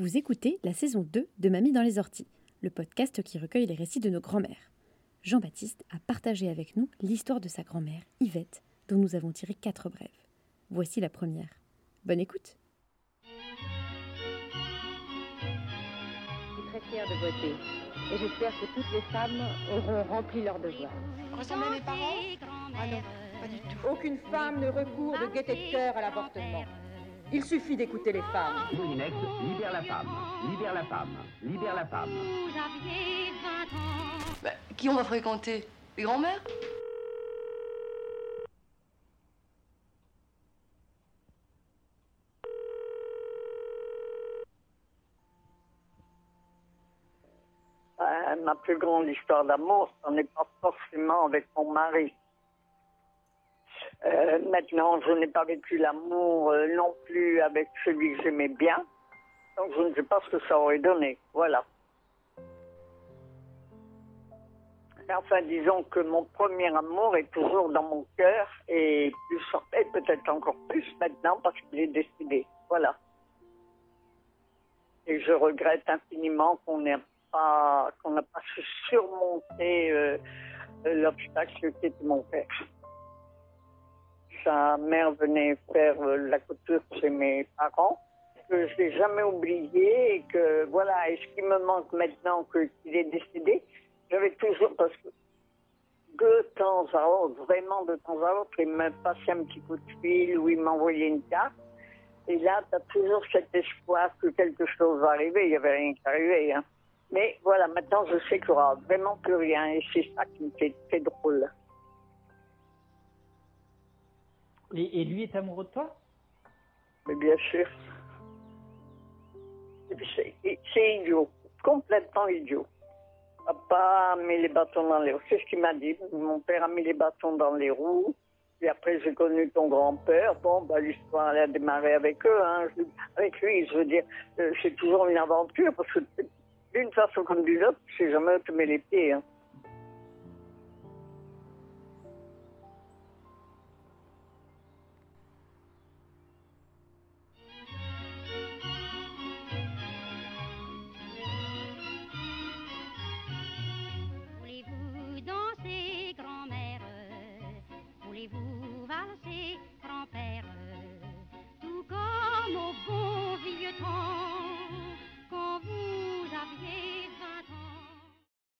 Vous écoutez la saison 2 de Mamie dans les orties, le podcast qui recueille les récits de nos grands-mères. Jean-Baptiste a partagé avec nous l'histoire de sa grand-mère, Yvette, dont nous avons tiré quatre brèves. Voici la première. Bonne écoute Je suis très fière de voter. Et j'espère que toutes les femmes auront rempli leur devoir. Ressemblez à mes parents? Ah non, pas du tout. Aucune femme ne recourt de gaieté de cœur à l'avortement. Il suffit d'écouter les femmes. Moulinex, libère la femme, libère la femme, libère la femme. Bah, qui on va fréquenter? Les grands-mères? Euh, ma plus grande histoire d'amour, ce n'est pas forcément avec mon mari. Euh, maintenant, je n'ai pas vécu l'amour euh, non plus avec celui que j'aimais bien. Donc, je ne sais pas ce que ça aurait donné. Voilà. Enfin, disons que mon premier amour est toujours dans mon cœur et, peut-être encore plus maintenant parce qu'il est décidé. Voilà. Et je regrette infiniment qu'on n'ait pas, qu'on n'a pas su surmonter euh, l'obstacle qui était mon père. Sa mère venait faire euh, la couture chez mes parents, que je n'ai jamais oublié et que voilà, et ce qui me manque maintenant qu'il est décédé, j'avais toujours, parce que de temps à autre, vraiment de temps à autre, il me passait un petit coup de fil ou il m'envoyait une carte. Et là, tu as toujours cet espoir que quelque chose va arriver. Il n'y avait rien qui arrivait. Hein. Mais voilà, maintenant, je sais qu'il n'y aura vraiment plus rien. Et c'est ça qui me fait très drôle. Et, lui est amoureux de toi Mais bien sûr. C'est idiot. Complètement idiot. Papa a mis les bâtons dans les roues. C'est ce qu'il m'a dit. Mon père a mis les bâtons dans les roues. Et après, j'ai connu ton grand-père. Bon, bah, l'histoire, a démarré avec eux. Hein. Avec lui, je veux dire, euh, c'est toujours une aventure parce que d'une façon comme d'une autre, tu sais jamais où tu mets les pieds. Hein.